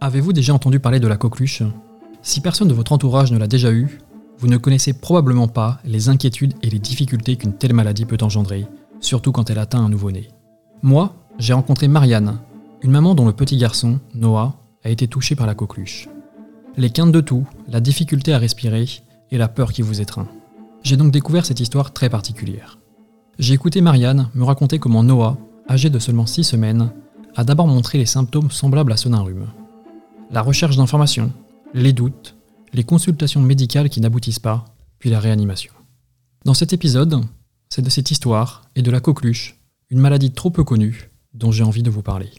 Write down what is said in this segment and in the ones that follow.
Avez-vous déjà entendu parler de la coqueluche? Si personne de votre entourage ne l'a déjà eu, vous ne connaissez probablement pas les inquiétudes et les difficultés qu'une telle maladie peut engendrer, surtout quand elle atteint un nouveau-né. Moi, j'ai rencontré Marianne, une maman dont le petit garçon, Noah, a été touché par la coqueluche. Les quintes de tout, la difficulté à respirer et la peur qui vous étreint. J'ai donc découvert cette histoire très particulière. J'ai écouté Marianne me raconter comment Noah, âgé de seulement 6 semaines, a d'abord montré les symptômes semblables à ceux d'un rhume. La recherche d'informations, les doutes, les consultations médicales qui n'aboutissent pas, puis la réanimation. Dans cet épisode, c'est de cette histoire et de la coqueluche, une maladie trop peu connue, dont j'ai envie de vous parler.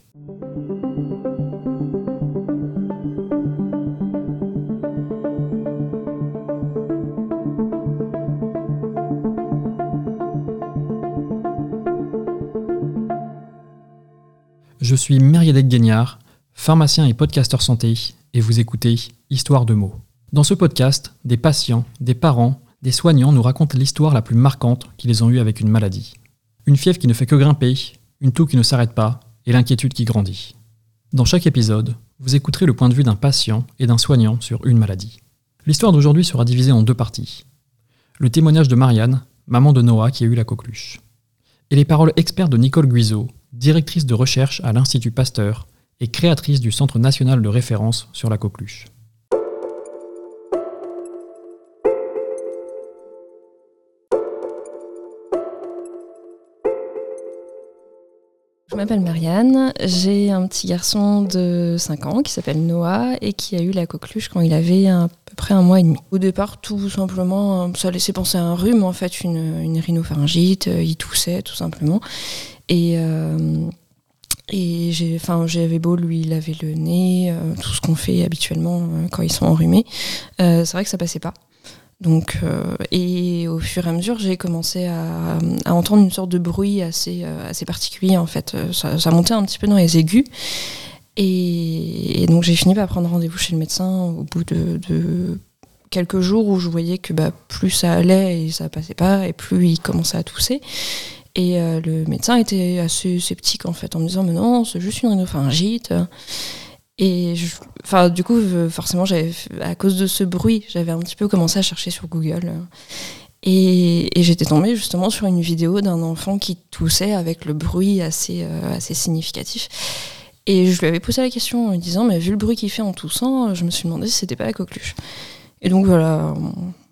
Je suis Mériadec Guignard, pharmacien et podcasteur santé, et vous écoutez Histoire de mots. Dans ce podcast, des patients, des parents, des soignants nous racontent l'histoire la plus marquante qu'ils ont eue avec une maladie. Une fièvre qui ne fait que grimper, une toux qui ne s'arrête pas, et l'inquiétude qui grandit. Dans chaque épisode, vous écouterez le point de vue d'un patient et d'un soignant sur une maladie. L'histoire d'aujourd'hui sera divisée en deux parties. Le témoignage de Marianne, maman de Noah qui a eu la coqueluche. Et les paroles expertes de Nicole Guizot, directrice de recherche à l'Institut Pasteur et créatrice du Centre national de référence sur la coqueluche. Je m'appelle Marianne, j'ai un petit garçon de 5 ans qui s'appelle Noah et qui a eu la coqueluche quand il avait à peu près un mois et demi. Au départ, tout simplement, ça laissait penser à un rhume, en fait, une, une rhinopharyngite, il toussait tout simplement. Et, euh, et j'avais beau lui laver le nez, euh, tout ce qu'on fait habituellement euh, quand ils sont enrhumés. c'est vrai que ça passait pas. Donc, et au fur et à mesure, j'ai commencé à, entendre une sorte de bruit assez, assez particulier en fait. Ça, montait un petit peu dans les aigus. Et, donc j'ai fini par prendre rendez-vous chez le médecin au bout de, de, quelques jours où je voyais que bah, plus ça allait et ça passait pas, et plus il commençait à tousser. Et euh, le médecin était assez sceptique en fait, en me disant mais non, c'est juste une rhinopharyngite. Et du coup, forcément, à cause de ce bruit, j'avais un petit peu commencé à chercher sur Google. Et, j'étais tombée justement sur une vidéo d'un enfant qui toussait avec le bruit assez, euh, assez significatif. Et je lui avais posé la question en lui disant, mais vu le bruit qu'il fait en toussant, je me suis demandé si c'était pas la coqueluche. Et donc voilà,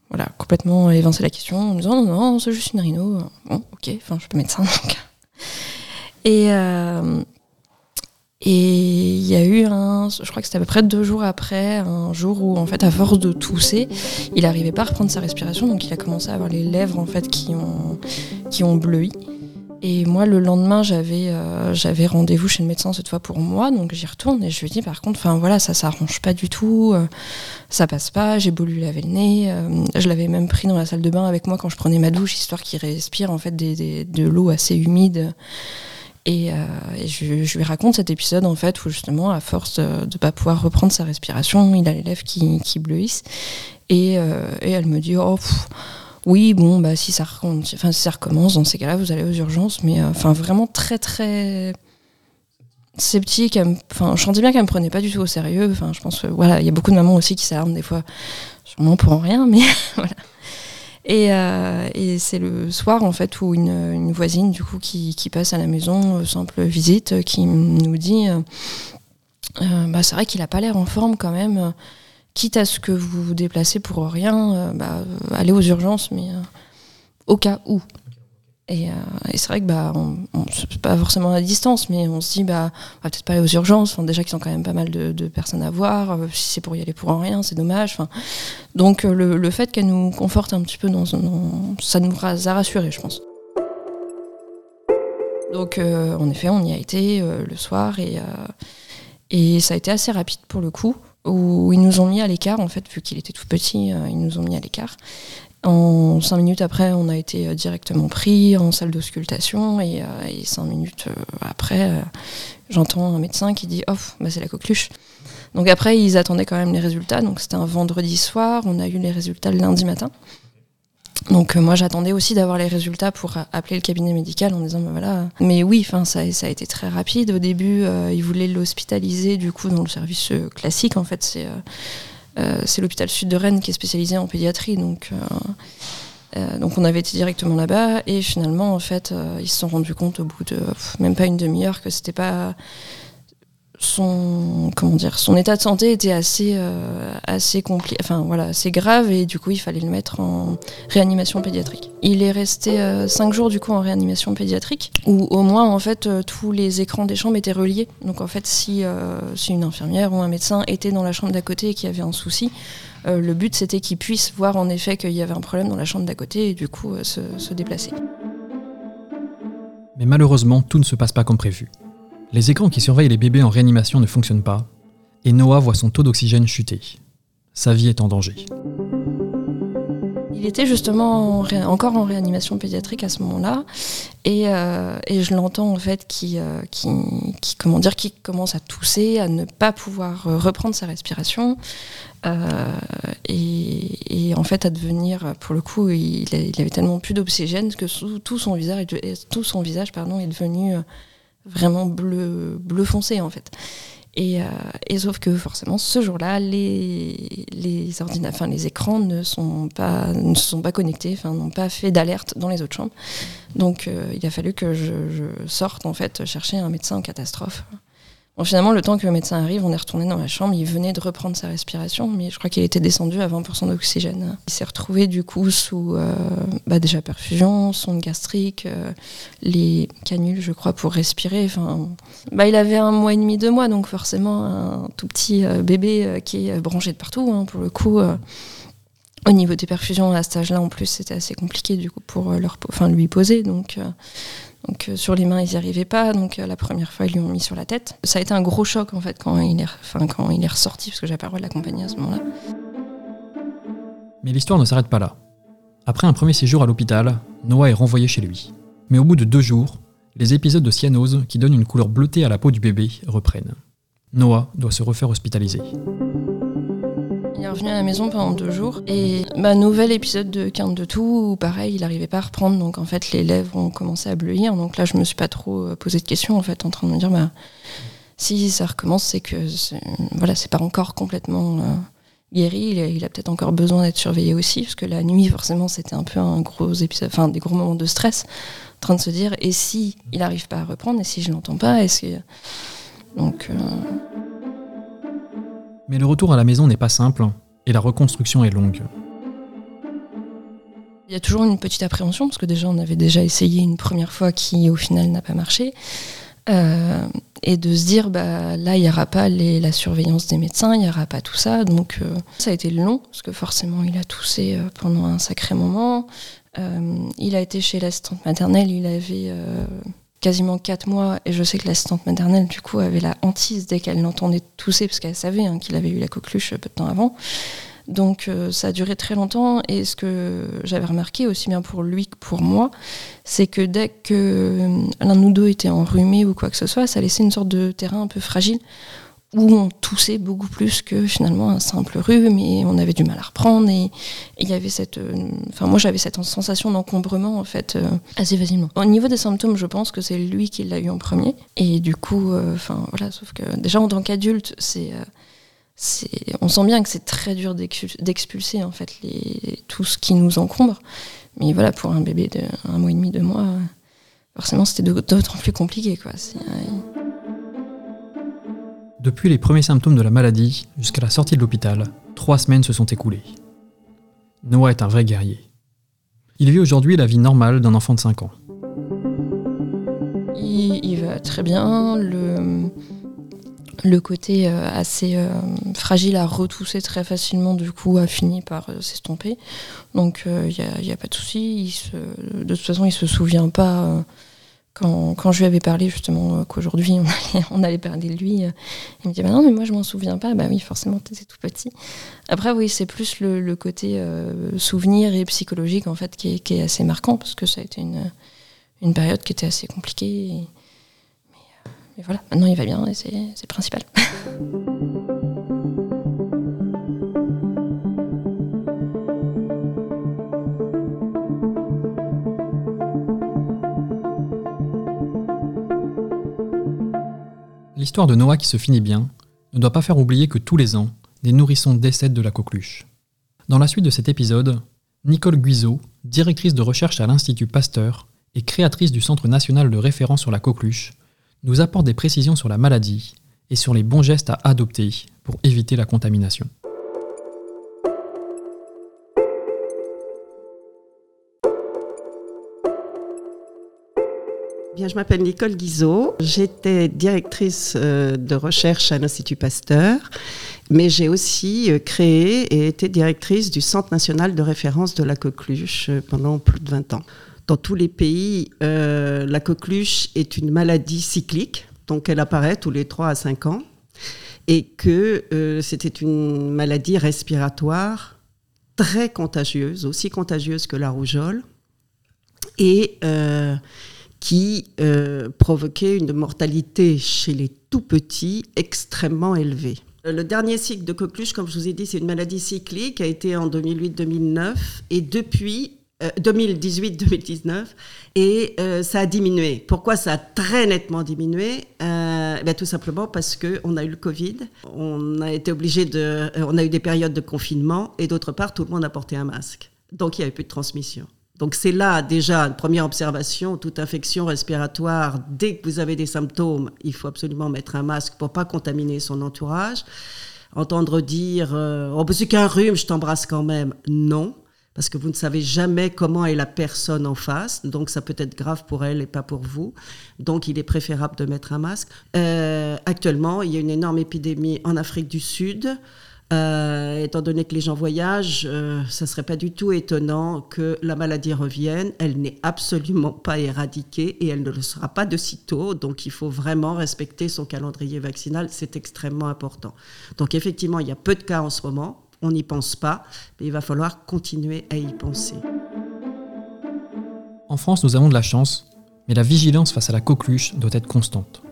voilà, complètement évincé la question en disant non, non, c'est juste une rhino. Bon, ok, enfin, je suis pas médecin donc. Et euh, et il y a eu un, je crois que c'était à peu près deux jours après, un jour où en fait, à force de tousser, il n'arrivait pas à reprendre sa respiration, donc il a commencé à avoir les lèvres en fait qui ont qui ont bleui. Et moi, le lendemain, j'avais euh, j'avais rendez-vous chez le médecin cette fois pour moi, donc j'y retourne et je lui dis par contre, enfin voilà, ça s'arrange pas du tout, euh, ça passe pas, j'ai beau lui laver le nez, euh, je l'avais même pris dans la salle de bain avec moi quand je prenais ma douche, histoire qu'il respire en fait des, de l'eau assez humide. Et, je, lui raconte cet épisode en fait où justement, à force de ne pas pouvoir reprendre sa respiration, il a les lèvres qui, qui bleuissent. Et, et elle me dit, oh oui, bon, bah, si, ça recommence, dans ces cas-là, vous allez aux urgences, mais euh, enfin, vraiment très, très sceptique. Enfin, je sentais bien qu'elle me prenait pas du tout au sérieux. Enfin, je pense, voilà, il y a beaucoup de mamans aussi qui s'arment des fois, sûrement pour rien, mais voilà. Et, euh, et c'est le soir, en fait, où une, voisine, du coup, qui, qui, passe à la maison, euh, simple visite, qui nous dit bah, c'est vrai qu'il a pas l'air en forme quand même quitte à ce que vous vous déplacez pour rien, euh, bah, allez aux urgences, mais euh, au cas où. Et, euh, c'est vrai que bah, on, pas forcément à distance, mais on se dit bah, on va peut-être pas aller aux urgences. déjà qu'ils ont quand même pas mal de, personnes à voir. si c'est pour y aller pour rien, c'est dommage. donc le, fait qu'elle nous conforte un petit peu dans, ça nous a rassurés, je pense. Donc en effet, on y a été le soir et ça a été assez rapide pour le coup où ils nous ont mis à l'écart, en fait, vu qu'il était tout petit, euh, ils nous ont mis à l'écart. En cinq minutes après, on a été euh, directement pris en salle d'auscultation et, euh, cinq minutes après, j'entends un médecin qui dit Oh, bah, c'est la coqueluche. Donc après, ils attendaient quand même les résultats. Donc c'était un vendredi soir, on a eu les résultats le lundi matin. Donc moi j'attendais aussi d'avoir les résultats pour appeler le cabinet médical en disant bah, voilà. Mais oui, ça, ça a été très rapide. Au début, ils voulaient l'hospitaliser du coup dans le service classique. En fait, c'est c'est l'hôpital sud de Rennes qui est spécialisé en pédiatrie. Donc euh, donc on avait été directement là-bas et finalement en fait euh, ils se sont rendus compte au bout de même pas une demi-heure que c'était pas son état de santé était assez euh, compliqué enfin voilà assez grave et du coup il fallait le mettre en réanimation pédiatrique il est resté cinq jours du coup en réanimation pédiatrique où au moins en fait tous les écrans des chambres étaient reliés donc en fait si si une infirmière ou un médecin était dans la chambre d'à côté et qu'il y avait un souci euh, le but, c'était qu'ils puissent voir en effet qu'il y avait un problème dans la chambre d'à côté et du coup euh, se, déplacer. Mais malheureusement, tout ne se passe pas comme prévu. Les écrans qui surveillent les bébés en réanimation ne fonctionnent pas, et Noah voit son taux d'oxygène chuter. Sa vie est en danger. Il était justement encore en réanimation pédiatrique à ce moment-là, et, euh, je l'entends en fait qui, qui, commence à tousser, à ne pas pouvoir reprendre sa respiration, euh, et, en fait, à devenir, pour le coup, il, avait tellement plus d'oxygène que tout son visage, tout son visage est devenu euh, vraiment bleu, bleu foncé en fait. Et, euh, et, sauf que forcément, ce jour-là, les, les, les écrans ne sont pas, ne sont pas connectés, n'ont pas fait d'alerte dans les autres chambres. Donc, il a fallu que je, je, sorte en fait chercher un médecin en catastrophe finalement, le temps que le médecin arrive, on est retourné dans la chambre. Il venait de reprendre sa respiration, mais je crois qu'il était descendu à 20% d'oxygène. Il s'est retrouvé du coup sous euh, bah, déjà perfusion, sonde gastrique, euh, les canules, je crois, pour respirer. Bah, il avait un mois et demi, deux mois, donc forcément un tout petit euh, bébé qui est branché de partout. Hein, pour le coup, au niveau des perfusions à cet âge-là, en plus, c'était assez compliqué du coup pour leur, enfin, lui poser. Donc donc euh, sur les mains, ils n'y arrivaient pas. Donc euh, la première fois, ils lui ont mis sur la tête. Ça a été un gros choc en fait quand il est, enfin, quand il est ressorti, parce que j'avais pas le droit de l'accompagner à ce moment-là. Mais l'histoire ne s'arrête pas là. Après un premier séjour à l'hôpital, Noah est renvoyé chez lui. Mais au bout de deux jours, les épisodes de cyanose qui donnent une couleur bleutée à la peau du bébé reprennent. Noah doit se refaire hospitaliser. Il est revenu à la maison pendant deux jours. Et ma nouvel épisode de Quinte de tout, où pareil, il n'arrivait pas à reprendre. Donc en fait, les lèvres ont commencé à bleuir. Donc là, je me suis pas trop euh, posé de questions, en fait, en train de me dire, bah, si ça recommence, c'est que voilà, c'est pas encore complètement euh, guéri. Il a, peut-être encore besoin d'être surveillé aussi, parce que la nuit, forcément, c'était un peu un gros épisode, enfin des gros moments de stress, en train de se dire, et si il n'arrive pas à reprendre, et si je l'entends pas, est-ce que donc euh, mais le retour à la maison n'est pas simple, et la reconstruction est longue. Il y a toujours une petite appréhension, parce que déjà on avait déjà essayé une première fois qui au final n'a pas marché. Euh, et de se dire, bah, là, il n'y aura pas la surveillance des médecins, il n'y aura pas tout ça. Donc euh, ça a été long, parce que forcément il a toussé euh, pendant un sacré moment. il a été chez l'assistante maternelle, il avait quasiment 4 mois et je sais que l'assistante maternelle du coup avait la hantise dès qu'elle l'entendait tousser parce qu'elle savait hein, qu'il avait eu la coqueluche peu de temps avant. Donc euh, ça a duré très longtemps et ce que j'avais remarqué aussi bien pour lui que pour moi, c'est que dès que euh, l'un nous deux était enrhumé ou quoi que ce soit, ça laissait une sorte de terrain un peu fragile où on toussait beaucoup plus que finalement un simple rhume et on avait du mal à reprendre. Et il y avait cette euh, enfin moi j'avais cette sensation d'encombrement en fait euh, assez facilement. Au niveau des symptômes je pense que c'est lui qui l'a eu en premier. Et du coup euh, enfin voilà sauf que déjà en tant qu'adulte c'est on sent bien que c'est très dur d'expulser en fait tout ce qui nous encombre. Mais voilà pour un bébé de un mois et demi deux mois forcément c'était d'autant plus compliqué quoi depuis les premiers symptômes de la maladie jusqu'à la sortie de l'hôpital, trois semaines se sont écoulées. Noah est un vrai guerrier. Il vit aujourd'hui la vie normale d'un enfant de 5 ans. Il, va très bien. Le, côté euh, assez euh, fragile à retousser très facilement, du coup, a fini par euh, s'estomper. Donc, il n'y a, pas de souci. De toute façon, il ne se souvient pas quand, quand, je lui avais parlé justement euh, qu'aujourd'hui on on allait, parler de lui, euh, il me dit bah non mais moi je m'en souviens pas. Bah oui forcément t'étais tout petit. Après oui c'est plus le, le côté euh, souvenir et psychologique en fait qui est, qui est, assez marquant parce que ça a été une, une période qui était assez compliquée. mais, mais, voilà maintenant il va bien et c'est le principal. L'histoire de Noah qui se finit bien ne doit pas faire oublier que tous les ans, des nourrissons décèdent de la coqueluche. Dans la suite de cet épisode, Nicole Guizot, directrice de recherche à l'Institut Pasteur et créatrice du Centre national de référence sur la coqueluche, nous apporte des précisions sur la maladie et sur les bons gestes à adopter pour éviter la contamination. Bien, je m'appelle Nicole Guizot. J'étais directrice euh, de recherche à l'Institut Pasteur, mais j'ai aussi euh, créé et été directrice du Centre national de référence de la coqueluche euh, pendant plus de 20 ans. Dans tous les pays, la coqueluche est une maladie cyclique, donc elle apparaît tous les 3 à 5 ans, et que c'était une maladie respiratoire très contagieuse, aussi contagieuse que la rougeole. Et qui euh, provoquait une mortalité chez les tout petits extrêmement élevée. Le dernier cycle de coqueluche, comme je vous ai dit, c'est une maladie cyclique, a été en 2008-2009 et depuis 2018-2019 euh, et euh, ça a diminué. Pourquoi ça a très nettement diminué? Ben, Tout simplement parce qu'on a eu le Covid, on a été obligé de, on a eu des périodes de confinement et d'autre part tout le monde a porté un masque. Donc il n'y avait plus de transmission. Donc c'est là déjà une première observation, toute infection respiratoire, dès que vous avez des symptômes, il faut absolument mettre un masque pour pas contaminer son entourage. Entendre dire euh, oh c'est qu'un rhume, je t'embrasse quand même. Non, parce que vous ne savez jamais comment est la personne en face, donc ça peut être grave pour elle et pas pour vous. Donc il est préférable de mettre un masque. Euh, actuellement, il y a une énorme épidémie en Afrique du Sud. Euh, étant donné que les gens voyagent, euh, ça ne serait pas du tout étonnant que la maladie revienne. Elle n'est absolument pas éradiquée et elle ne le sera pas de sitôt. Donc il faut vraiment respecter son calendrier vaccinal. C'est extrêmement important. Donc effectivement, il y a peu de cas en ce moment. On n'y pense pas, mais il va falloir continuer à y penser. En France, nous avons de la chance, mais la vigilance face à la coqueluche doit être constante.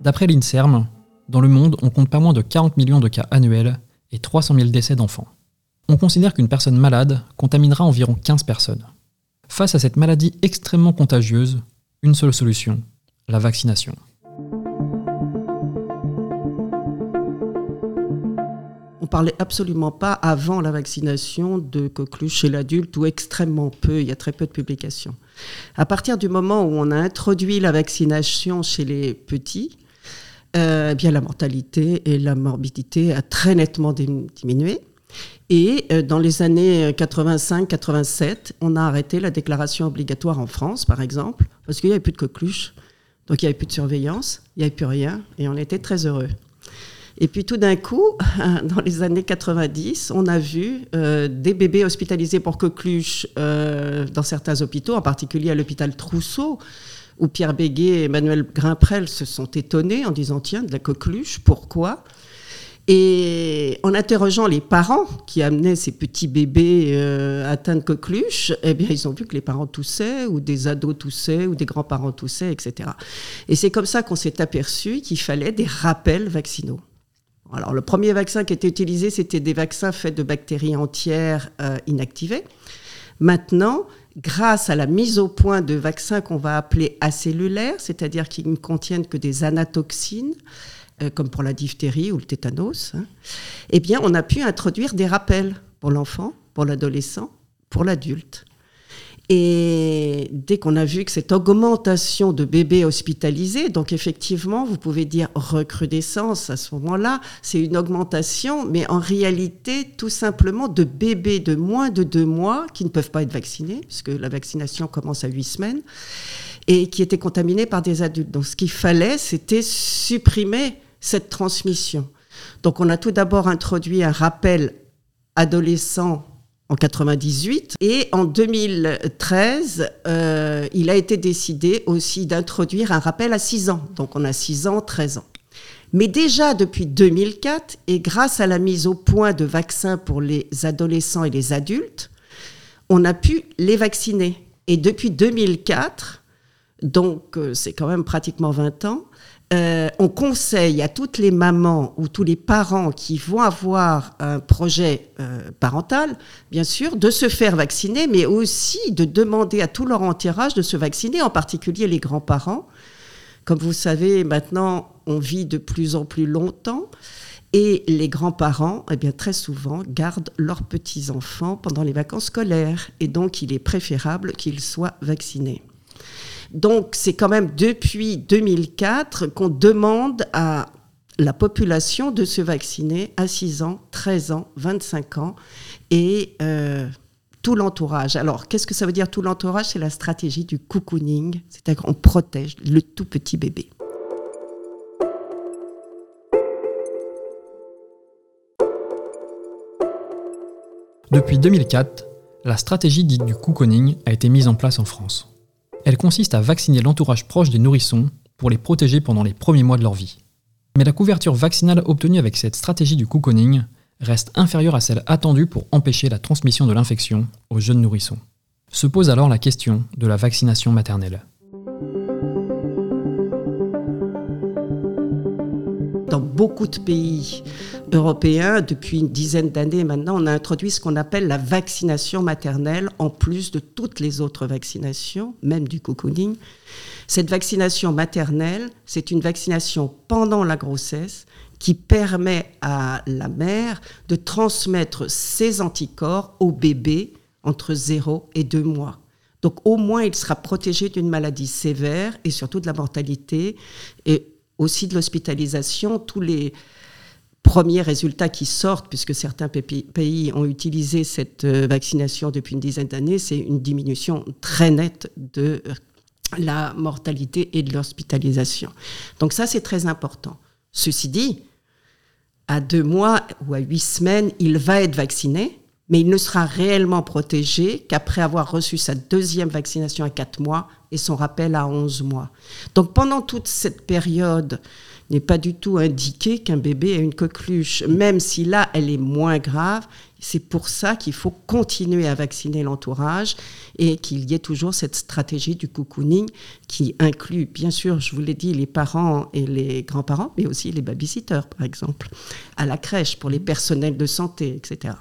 D'après l'INSERM, dans le monde, on compte pas moins de 40 millions de cas annuels et 300 000 décès d'enfants. On considère qu'une personne malade contaminera environ 15 personnes. Face à cette maladie extrêmement contagieuse, une seule solution, la vaccination. On parlait absolument pas avant la vaccination de coqueluche chez l'adulte ou extrêmement peu, il y a très peu de publications. À partir du moment où on a introduit la vaccination chez les petits, eh bien la mortalité et la morbidité a très nettement diminué. Et euh, dans les années 85-87, on a arrêté la déclaration obligatoire en France, par exemple, parce qu'il n'y avait plus de coqueluche, donc il n'y avait plus de surveillance, il n'y avait plus rien, et on était très heureux. Et puis tout d'un coup, dans les années 90, on a vu euh, des bébés hospitalisés pour coqueluche dans certains hôpitaux, en particulier à l'hôpital Trousseau, où Pierre Béguet et Emmanuel Grimprel se sont étonnés en disant tiens, de la coqueluche, pourquoi? Et en interrogeant les parents qui amenaient ces petits bébés euh, atteints de coqueluche, eh bien, ils ont vu que les parents toussaient, ou des ados toussaient, ou des grands-parents toussaient, etc. Et c'est comme ça qu'on s'est aperçu qu'il fallait des rappels vaccinaux. Alors, le premier vaccin qui était utilisé, c'était des vaccins faits de bactéries entières euh, inactivées. Maintenant, grâce à la mise au point de vaccins qu'on va appeler acellulaires, c'est-à-dire qui ne contiennent que des anatoxines, euh, comme pour la diphtérie ou le tétanos, hein, eh bien, on a pu introduire des rappels pour l'enfant, pour l'adolescent, pour l'adulte. Et dès qu'on a vu que cette augmentation de bébés hospitalisés, donc effectivement, vous pouvez dire recrudescence à ce moment-là, c'est une augmentation, mais en réalité, tout simplement de bébés de moins de deux mois qui ne peuvent pas être vaccinés, puisque la vaccination commence à huit semaines, et qui étaient contaminés par des adultes. Donc ce qu'il fallait, c'était supprimer cette transmission. Donc on a tout d'abord introduit un rappel adolescent en 98. Et en 2013, euh, il a été décidé aussi d'introduire un rappel à 6 ans. Donc on a 6 ans, 13 ans. Mais déjà depuis 2004, et grâce à la mise au point de vaccins pour les adolescents et les adultes, on a pu les vacciner. Et depuis 2004, donc euh, c'est quand même pratiquement 20 ans, euh, on conseille à toutes les mamans ou tous les parents qui vont avoir un projet euh, parental, bien sûr, de se faire vacciner, mais aussi de demander à tout leur entourage de se vacciner, en particulier les grands-parents, Comme vous savez, maintenant, on vit de plus en plus longtemps. Et les grands-parents, eh bien, très souvent, gardent leurs petits-enfants pendant les vacances scolaires. Et donc, il est préférable qu'ils soient vaccinés. Donc, c'est quand même depuis 2004 qu'on demande à la population de se vacciner à 6 ans, 13 ans, 25 ans et euh, tout l'entourage. Alors, qu'est-ce que ça veut dire tout l'entourage? C'est la stratégie du cocooning, c'est-à-dire qu'on protège le tout petit bébé. Depuis 2004, la stratégie dite du cocooning a été mise en place en France. Elle consiste à vacciner l'entourage proche des nourrissons pour les protéger pendant les premiers mois de leur vie. Mais la couverture vaccinale obtenue avec cette stratégie du cocooning reste inférieure à celle attendue pour empêcher la transmission de l'infection aux jeunes nourrissons. Se pose alors la question de la vaccination maternelle. Dans beaucoup de pays européens, depuis une dizaine d'années maintenant, on a introduit ce qu'on appelle la vaccination maternelle, en plus de toutes les autres vaccinations, même du cocooning. Cette vaccination maternelle, c'est une vaccination pendant la grossesse qui permet à la mère de transmettre ses anticorps au bébé entre 0 et 2 mois. Donc au moins, il sera protégé d'une maladie sévère et surtout de la mortalité. Et aussi de l'hospitalisation, tous les premiers résultats qui sortent, puisque certains pays ont utilisé cette euh, vaccination depuis une dizaine d'années, c'est une diminution très nette de la mortalité et de l'hospitalisation. Donc ça, c'est très important. Ceci dit, à deux mois ou à huit semaines, il va être vacciné, mais il ne sera réellement protégé qu'après avoir reçu sa deuxième vaccination à quatre mois et son rappel à 11 mois. Donc pendant toute cette période, n'est pas du tout indiqué qu'un bébé ait une coqueluche, même si là, elle est moins grave. C'est pour ça qu'il faut continuer à vacciner l'entourage et qu'il y ait toujours cette stratégie du cocooning qui inclut, bien sûr, je vous l'ai dit, les parents et les grands-parents, mais aussi les babysitters, par exemple, à la crèche, pour les personnels de santé, etc.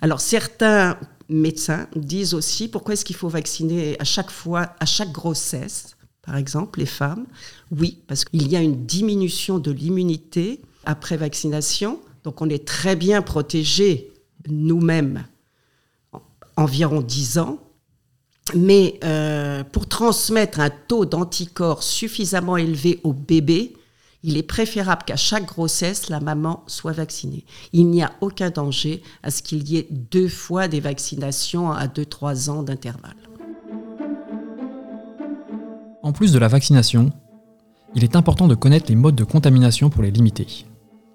Alors certains médecins disent aussi pourquoi est-ce qu'il faut vacciner à chaque fois, à chaque grossesse, par exemple, les femmes. Oui, parce qu'il y a une diminution de l'immunité après vaccination, donc on est très bien protégé nous-mêmes environ 10 ans. Mais euh, pour transmettre un taux d'anticorps suffisamment élevé au bébé, il est préférable qu'à chaque grossesse, la maman soit vaccinée. Il n'y a aucun danger à ce qu'il y ait deux fois des vaccinations à 2-3 ans d'intervalle. En plus de la vaccination, il est important de connaître les modes de contamination pour les limiter.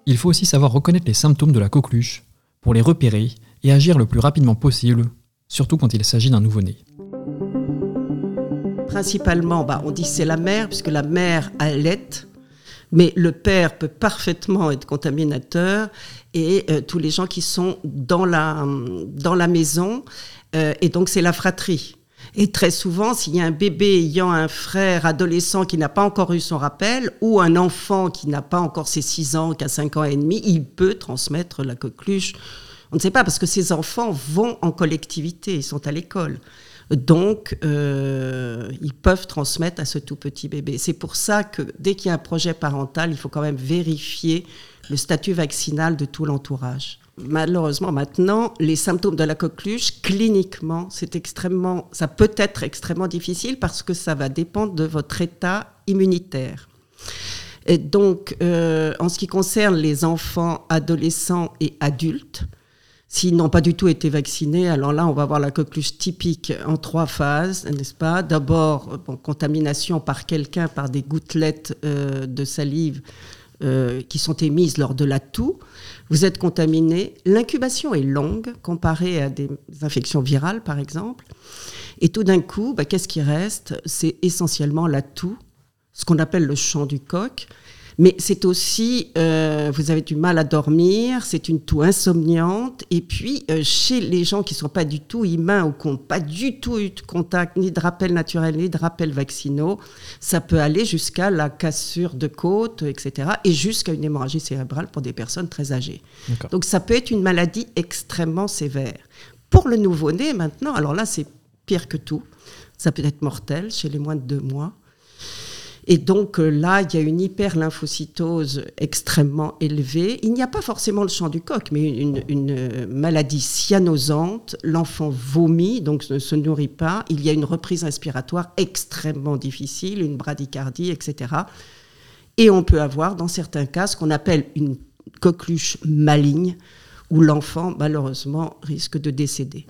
Il faut aussi savoir reconnaître les symptômes de la coqueluche pour les repérer et agir le plus rapidement possible, surtout quand il s'agit d'un nouveau-né. Principalement, bah, on dit c'est la mère, puisque la mère allaite mais le père peut parfaitement être contaminateur et euh, tous les gens qui sont dans la, dans la maison. Euh, et donc, c'est la fratrie. Et très souvent, s'il y a un bébé ayant un frère adolescent qui n'a pas encore eu son rappel, ou un enfant qui n'a pas encore ses 6 ans, qui a 5 ans et demi, il peut transmettre la coqueluche. On ne sait pas, parce que ces enfants vont en collectivité, ils sont à l'école. Donc, euh, ils peuvent transmettre à ce tout petit bébé. C'est pour ça que dès qu'il y a un projet parental, il faut quand même vérifier le statut vaccinal de tout l'entourage. Malheureusement, maintenant, les symptômes de la coqueluche, cliniquement, c'est extrêmement, ça peut être extrêmement difficile parce que ça va dépendre de votre état immunitaire. Et donc, euh, en ce qui concerne les enfants, adolescents et adultes, S'ils n'ont pas du tout été vaccinés, alors là, on va avoir la coqueluche typique en trois phases, n'est-ce pas? D'abord, contamination par quelqu'un par des gouttelettes euh, de salive euh, qui sont émises lors de la toux. Vous êtes contaminé. L'incubation est longue comparée à des infections virales, par exemple. Et tout d'un coup, bah, qu'est-ce qui reste? C'est essentiellement la toux, ce qu'on appelle le champ du coq. Mais c'est aussi, euh, vous avez du mal à dormir, c'est une toux insomniante. Et puis, euh, chez les gens qui ne sont pas du tout humains ou qui n'ont pas du tout eu de contact, ni de rappel naturel, ni de rappel vaccinaux, ça peut aller jusqu'à la cassure de côte, etc. Et jusqu'à une hémorragie cérébrale pour des personnes très âgées. Donc, ça peut être une maladie extrêmement sévère. Pour le nouveau-né, maintenant, alors là, c'est pire que tout. Ça peut être mortel chez les moins de deux mois. Et donc euh, là, il y a une hyperlymphocytose extrêmement élevée. Il n'y a pas forcément le champ du coq, mais une, une maladie cyanosante. L'enfant vomit, donc ne se nourrit pas. Il y a une reprise respiratoire extrêmement difficile, une bradycardie, etc. Et on peut avoir, dans certains cas, ce qu'on appelle une coqueluche maligne, où l'enfant, malheureusement, risque de décéder.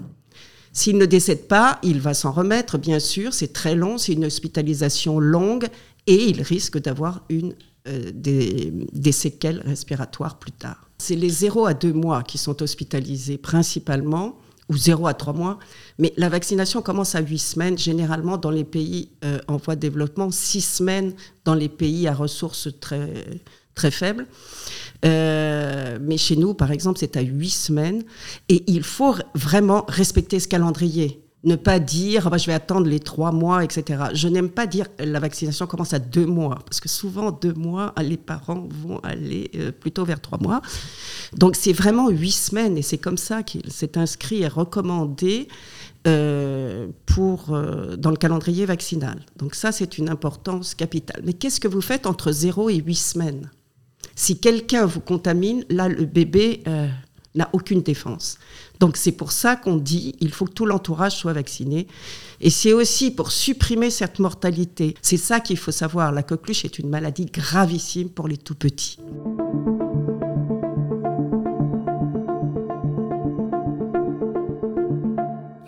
S'il ne décède pas, il va s'en remettre, bien sûr, c'est très long, c'est une hospitalisation longue, et il risque d'avoir une, euh, des, des, séquelles respiratoires plus tard. C'est les 0 à 2 mois qui sont hospitalisés principalement, ou 0 à 3 mois, mais la vaccination commence à 8 semaines, généralement dans les pays euh, en voie de développement, 6 semaines dans les pays à ressources très, très faibles. Euh, mais chez nous, par exemple, c'est à 8 semaines, et il faut vraiment respecter ce calendrier ne pas dire ah bah, je vais attendre les trois mois, etc. Je n'aime pas dire la vaccination commence à deux mois, parce que souvent deux mois, les parents vont aller euh, plutôt vers trois mois. Donc c'est vraiment huit semaines, et c'est comme ça qu'il s'est inscrit et recommandé euh, pour, euh, dans le calendrier vaccinal. Donc ça, c'est une importance capitale. Mais qu'est-ce que vous faites entre zéro et huit semaines? Si quelqu'un vous contamine, là, le bébé n'a aucune défense. Donc c'est pour ça qu'on dit il faut que tout l'entourage soit vacciné. Et c'est aussi pour supprimer cette mortalité. C'est ça qu'il faut savoir. La coqueluche est une maladie gravissime pour les tout petits.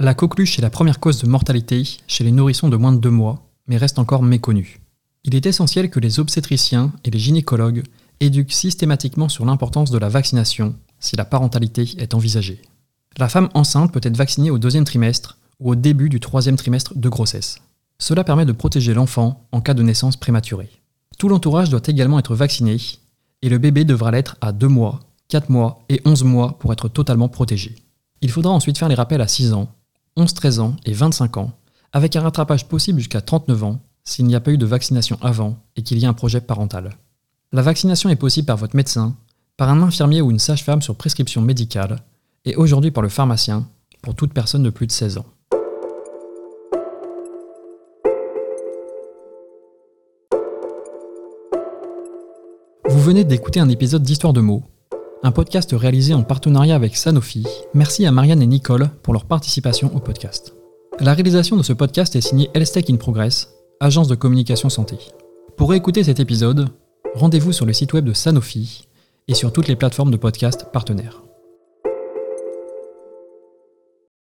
La coqueluche est la première cause de mortalité chez les nourrissons de moins de deux mois, mais reste encore méconnue. Il est essentiel que les obstétriciens et les gynécologues éduquent systématiquement sur l'importance de la vaccination si la parentalité est envisagée. La femme enceinte peut être vaccinée au deuxième trimestre ou au début du troisième trimestre de grossesse. Cela permet de protéger l'enfant en cas de naissance prématurée. Tout l'entourage doit également être vacciné et le bébé devra l'être à 2 mois, 4 mois et 11 mois pour être totalement protégé. Il faudra ensuite faire les rappels à 6 ans, 11, 13 ans et 25 ans, avec un rattrapage possible jusqu'à 39 ans s'il n'y a pas eu de vaccination avant et qu'il y a un projet parental. La vaccination est possible par votre médecin, par un infirmier ou une sage-femme sur prescription médicale, et aujourd'hui par le pharmacien pour toute personne de plus de 16 ans. Vous venez d'écouter un épisode d'Histoire de mots, un podcast réalisé en partenariat avec Sanofi. Merci à Marianne et Nicole pour leur participation au podcast. La réalisation de ce podcast est signée Elstech in Progress, agence de communication santé. Pour écouter cet épisode, rendez-vous sur le site web de Sanofi et sur toutes les plateformes de podcast partenaires.